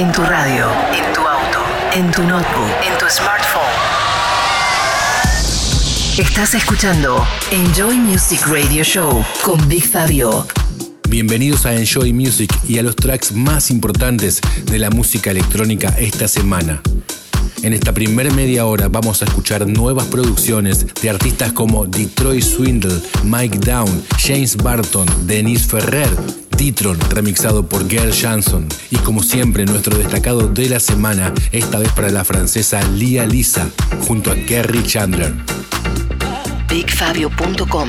En tu radio, en tu auto, en tu notebook, en tu smartphone. Estás escuchando Enjoy Music Radio Show con Big Fabio. Bienvenidos a Enjoy Music y a los tracks más importantes de la música electrónica esta semana. En esta primera media hora vamos a escuchar nuevas producciones de artistas como Detroit Swindle, Mike Down, James Barton, Denise Ferrer, Titron, remixado por Gail Janson. Y como siempre, nuestro destacado de la semana, esta vez para la francesa Lia Lisa, junto a Kerry Chandler. BigFabio.com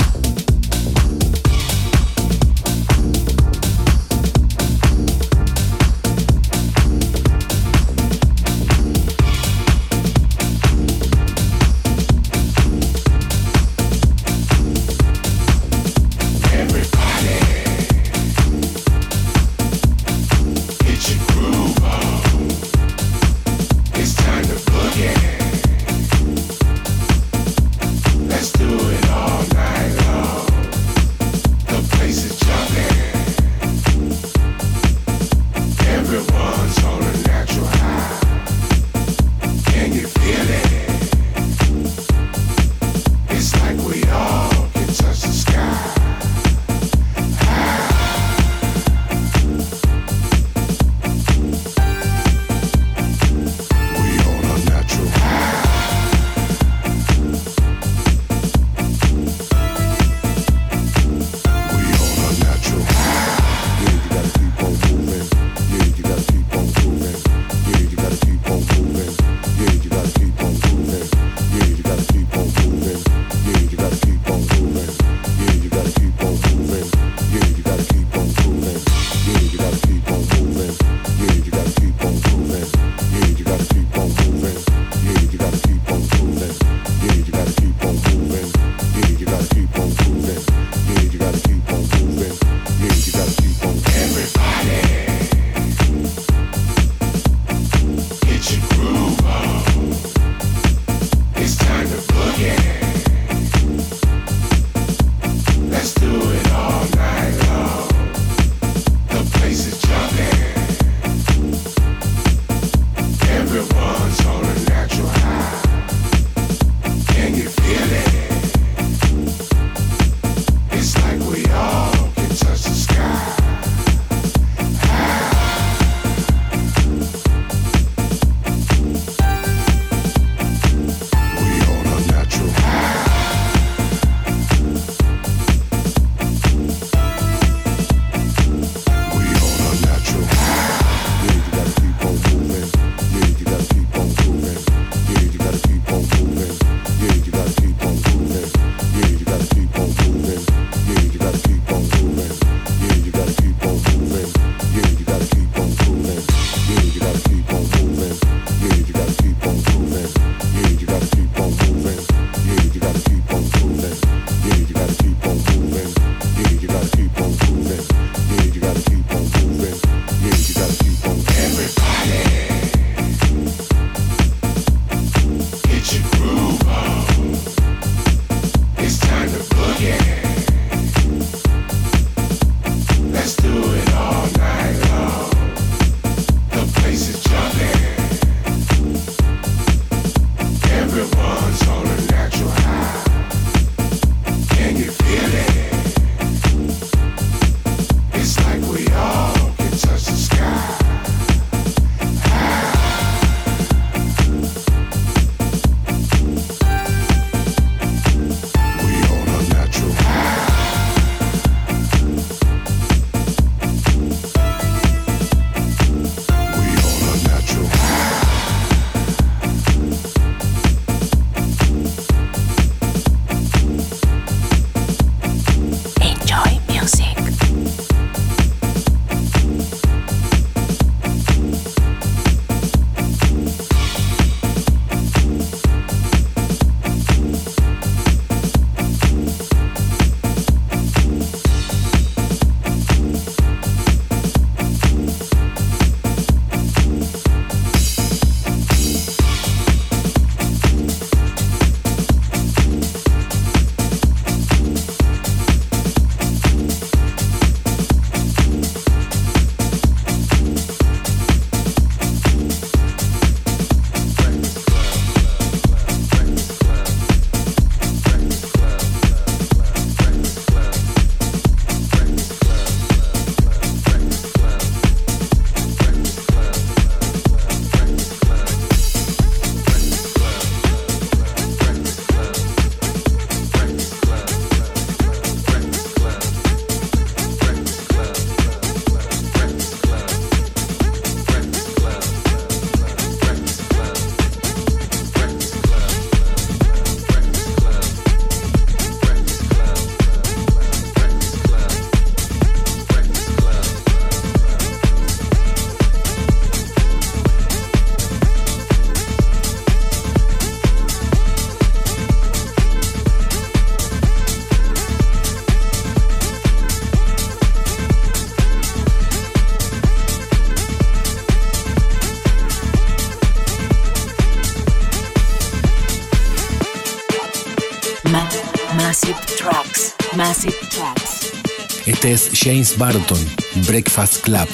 James Barton, Breakfast Club.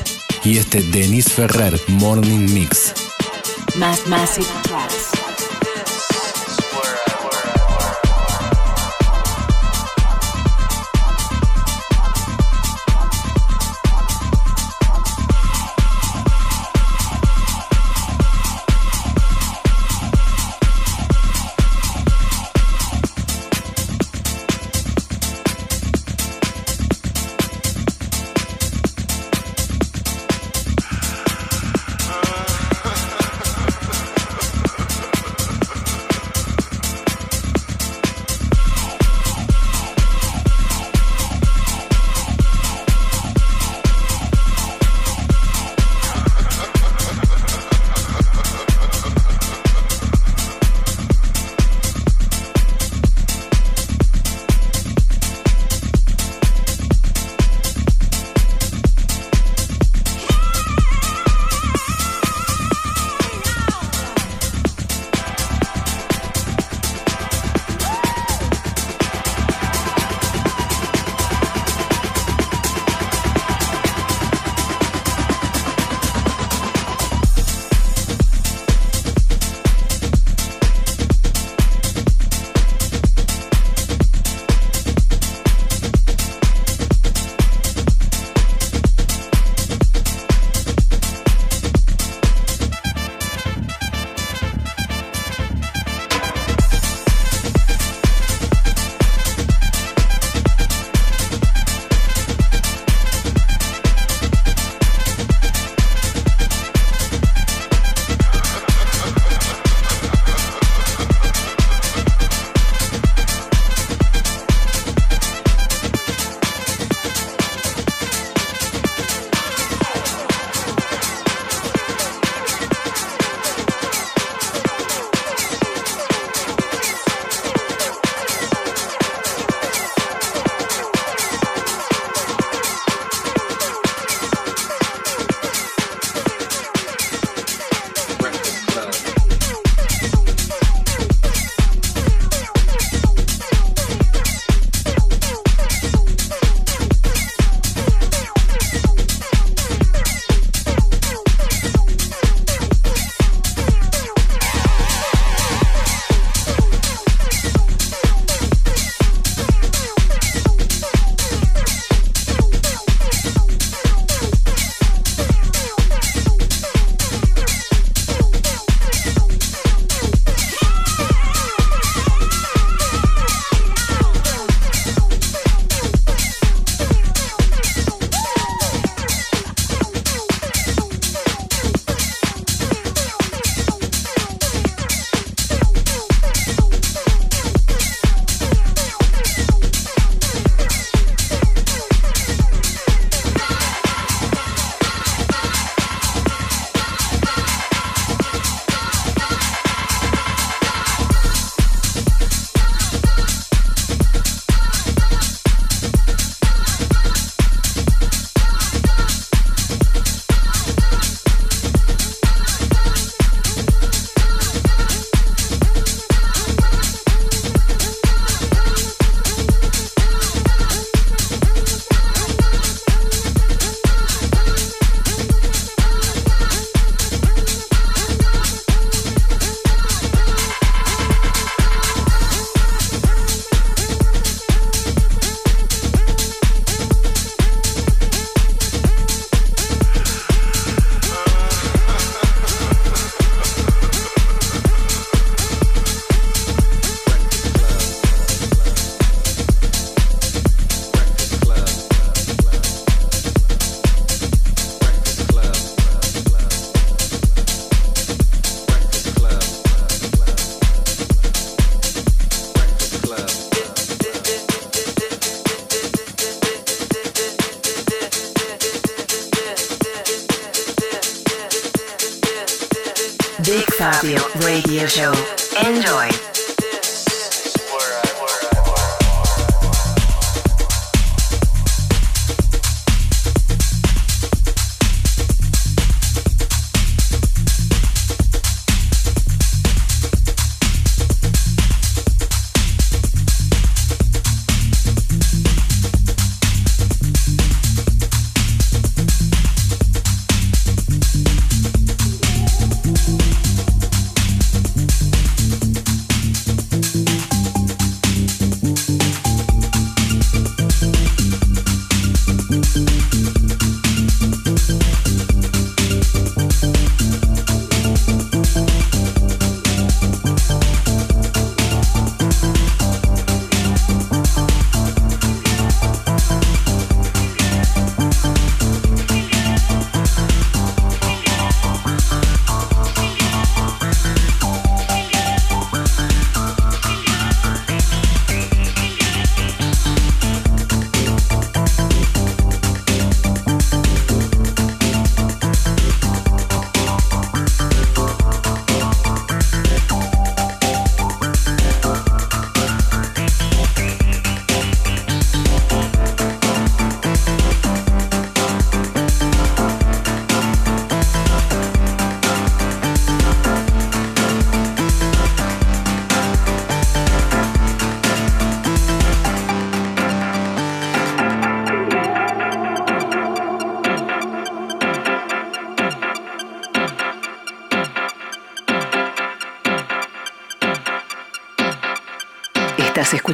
Y este Denise Ferrer, Morning Mix. Massive Tracks.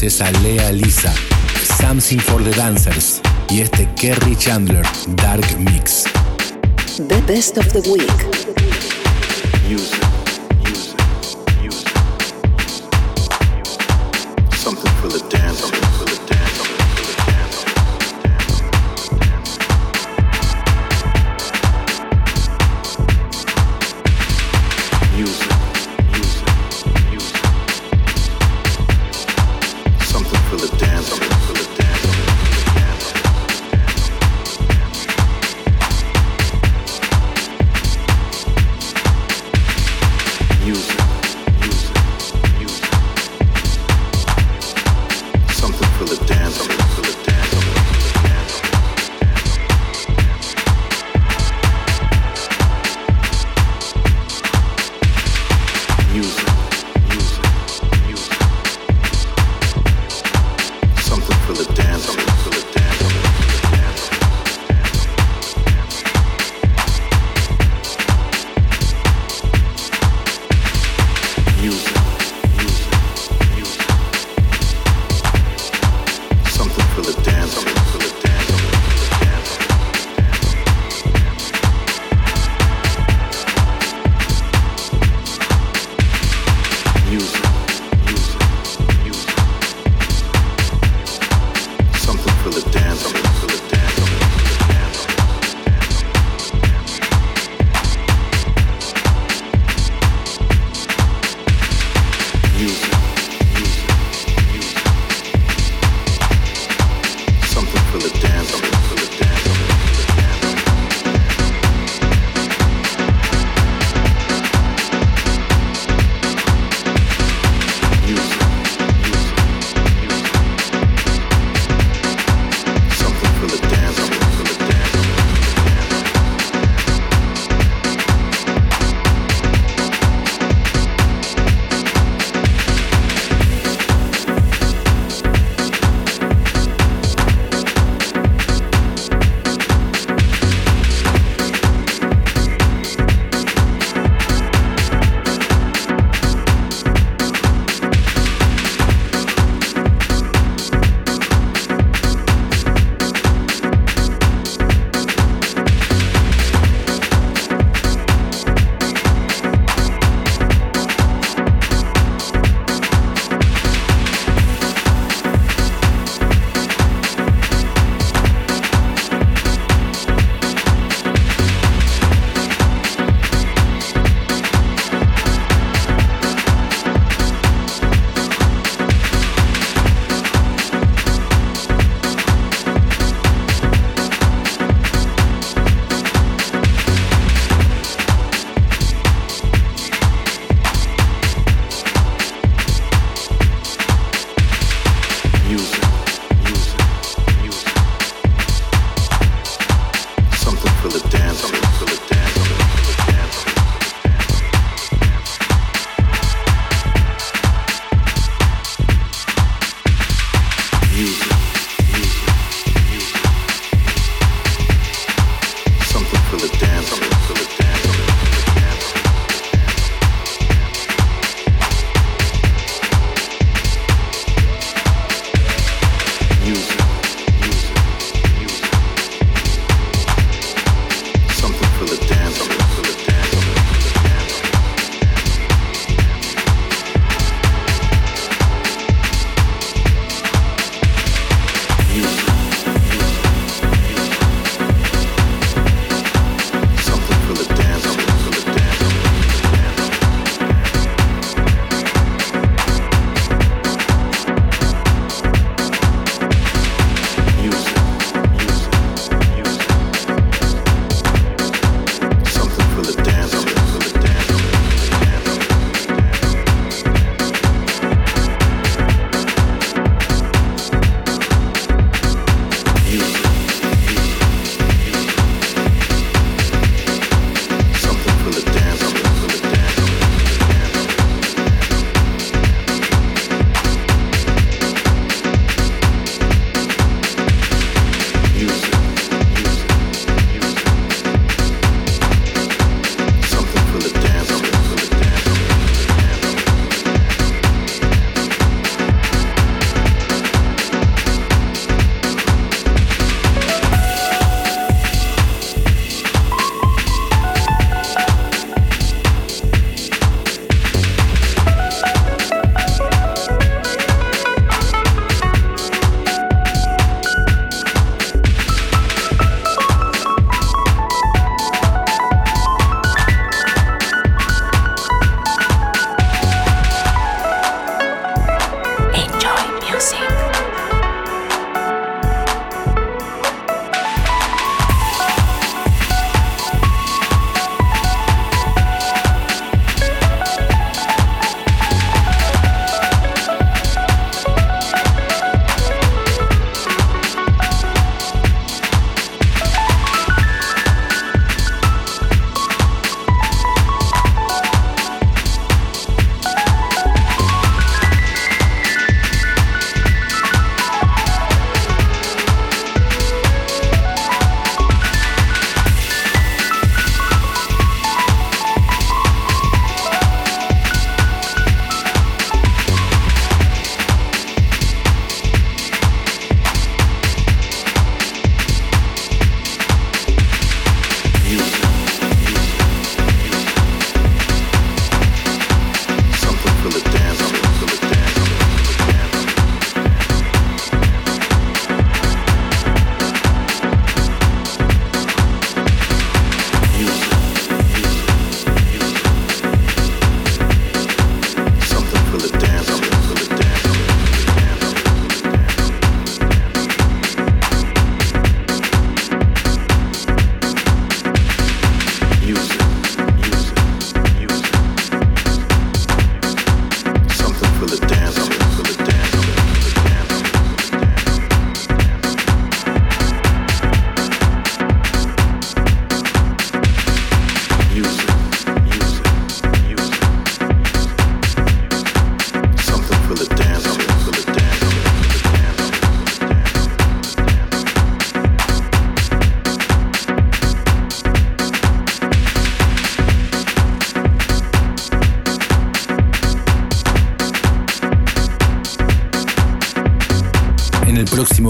Francesa Lea Lisa, Something for the Dancers y este Kerry Chandler Dark Mix. The Best of the Week.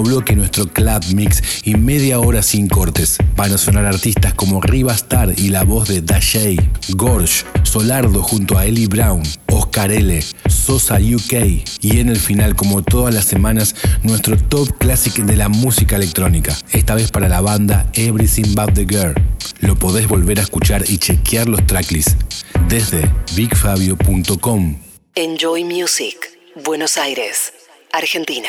Bloque nuestro club mix y media hora sin cortes. Van a sonar artistas como Riva Star y la voz de Dashay, Gorge, Solardo junto a Ellie Brown, Oscar L, Sosa UK y en el final, como todas las semanas, nuestro top classic de la música electrónica. Esta vez para la banda Everything But the Girl. Lo podés volver a escuchar y chequear los tracklists desde bigfabio.com. Enjoy Music, Buenos Aires, Argentina.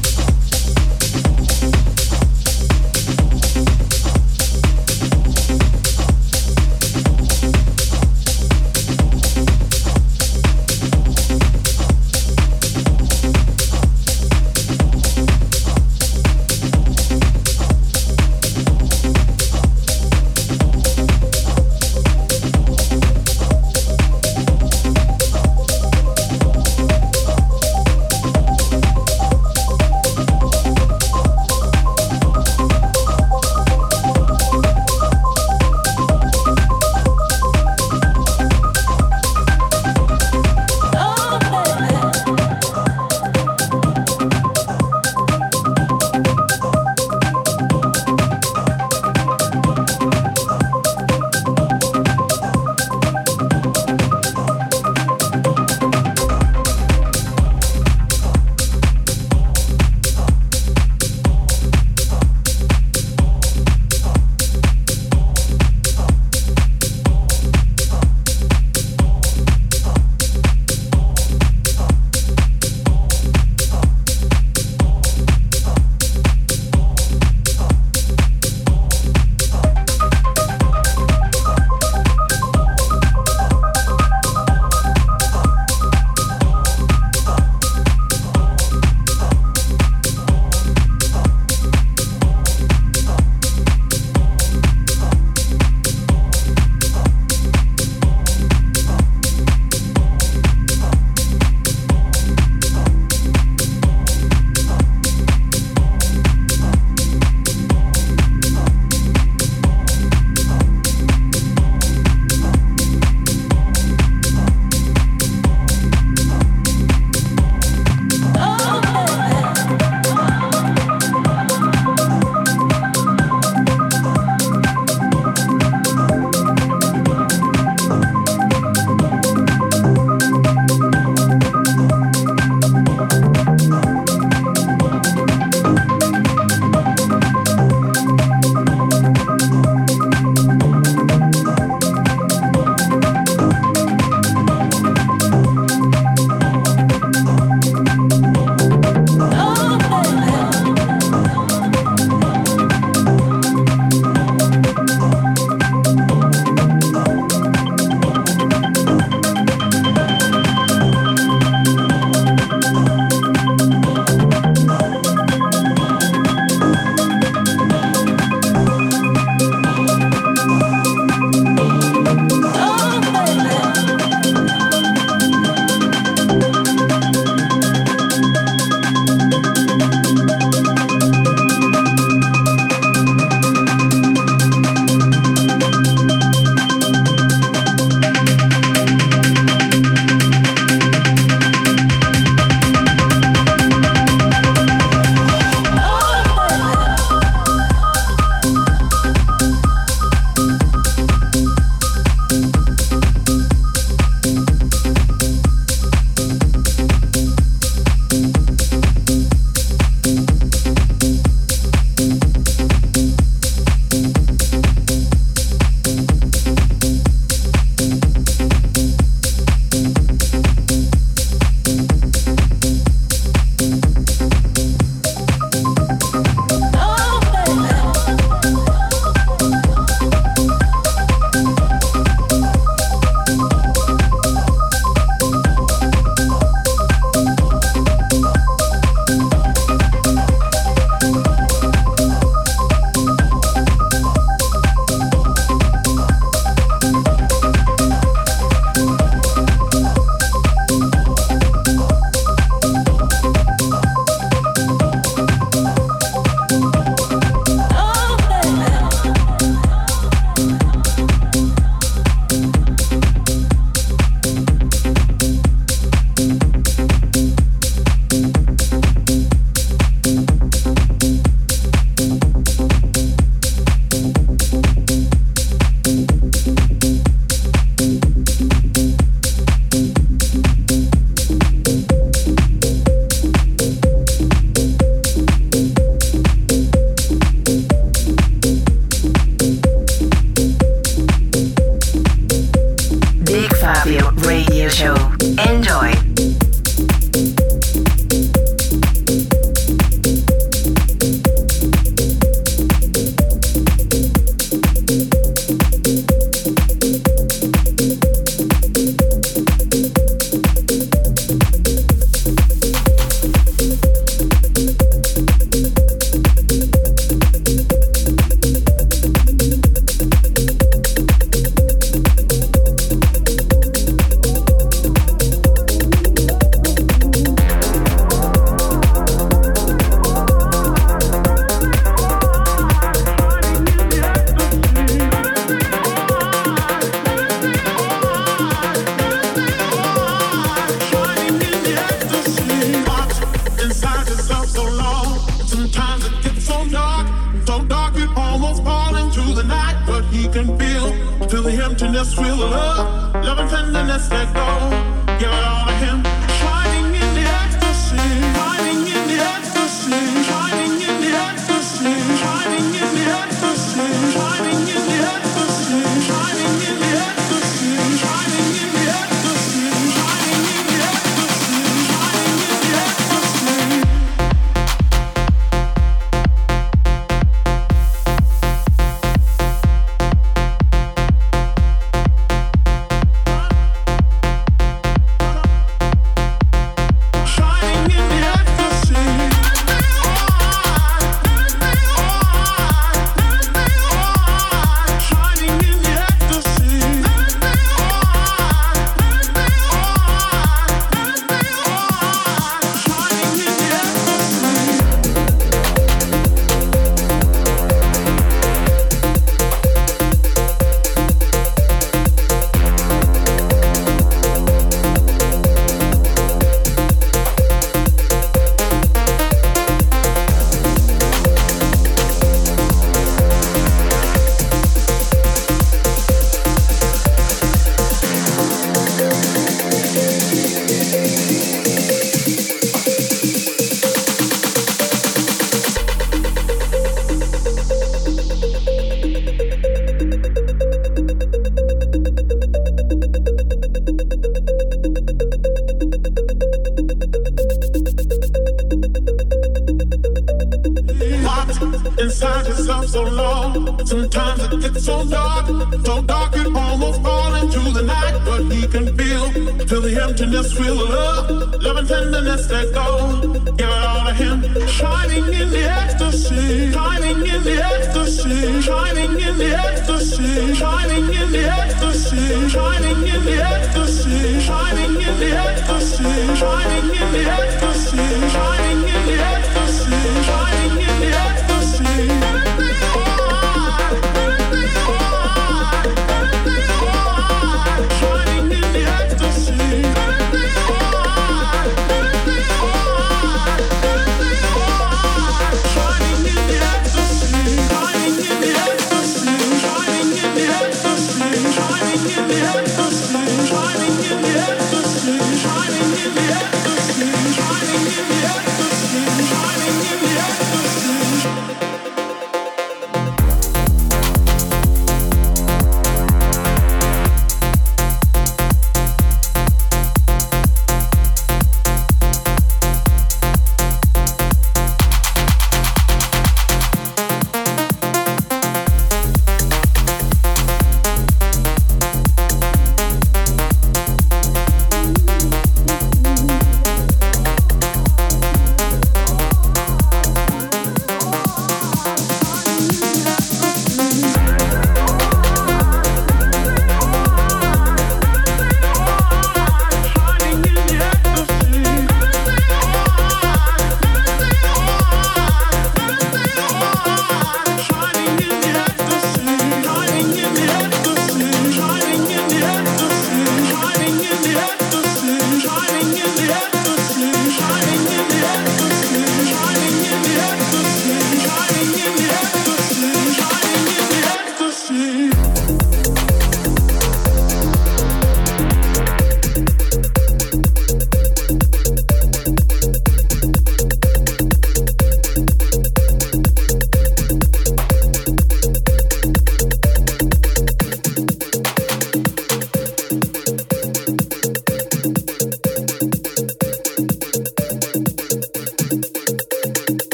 let's let go.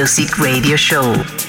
Music Radio Show.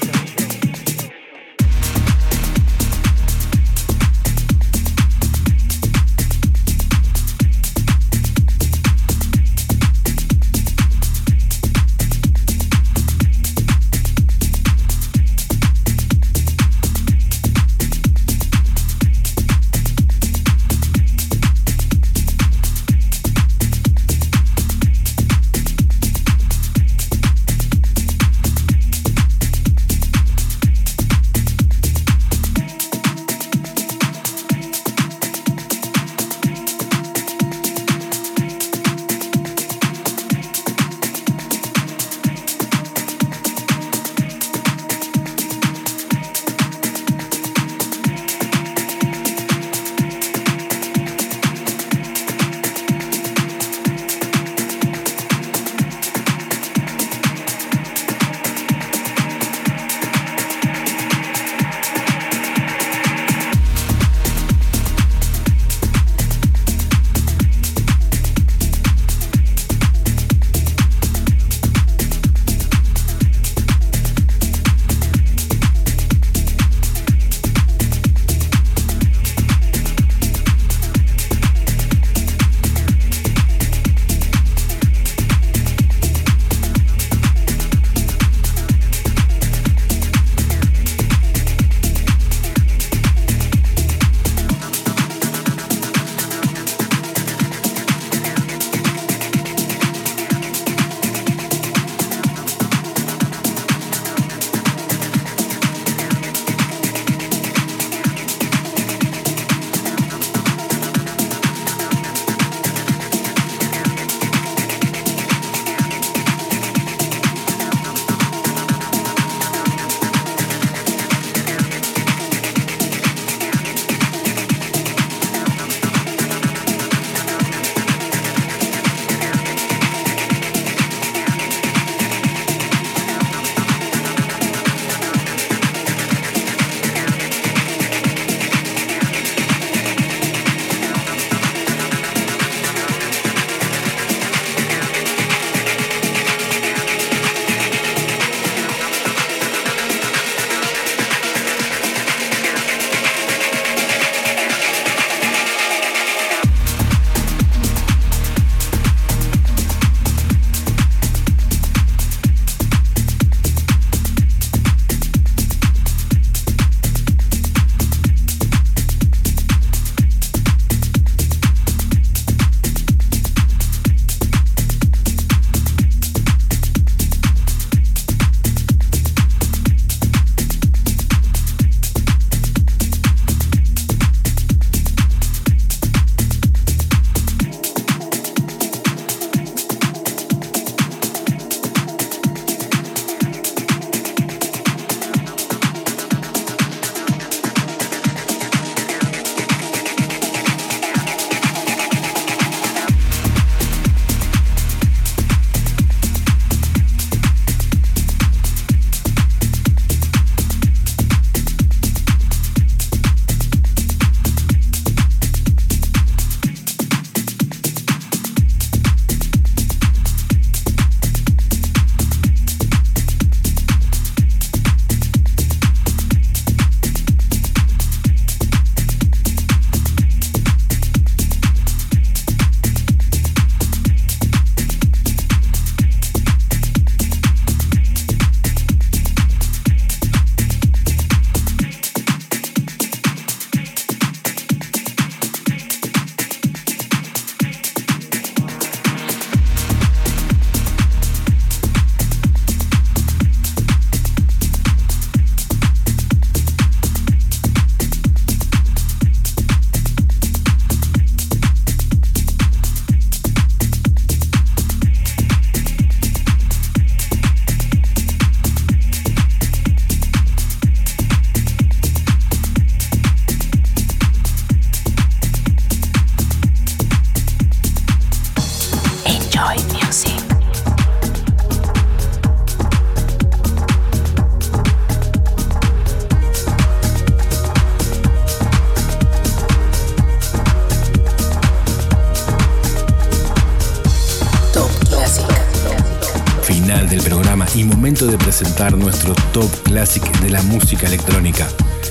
De presentar nuestro top classic de la música electrónica.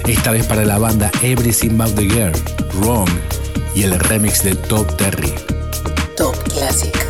Esta vez para la banda Everything About the Girl, Wrong y el remix de Top Terry. Top Classic.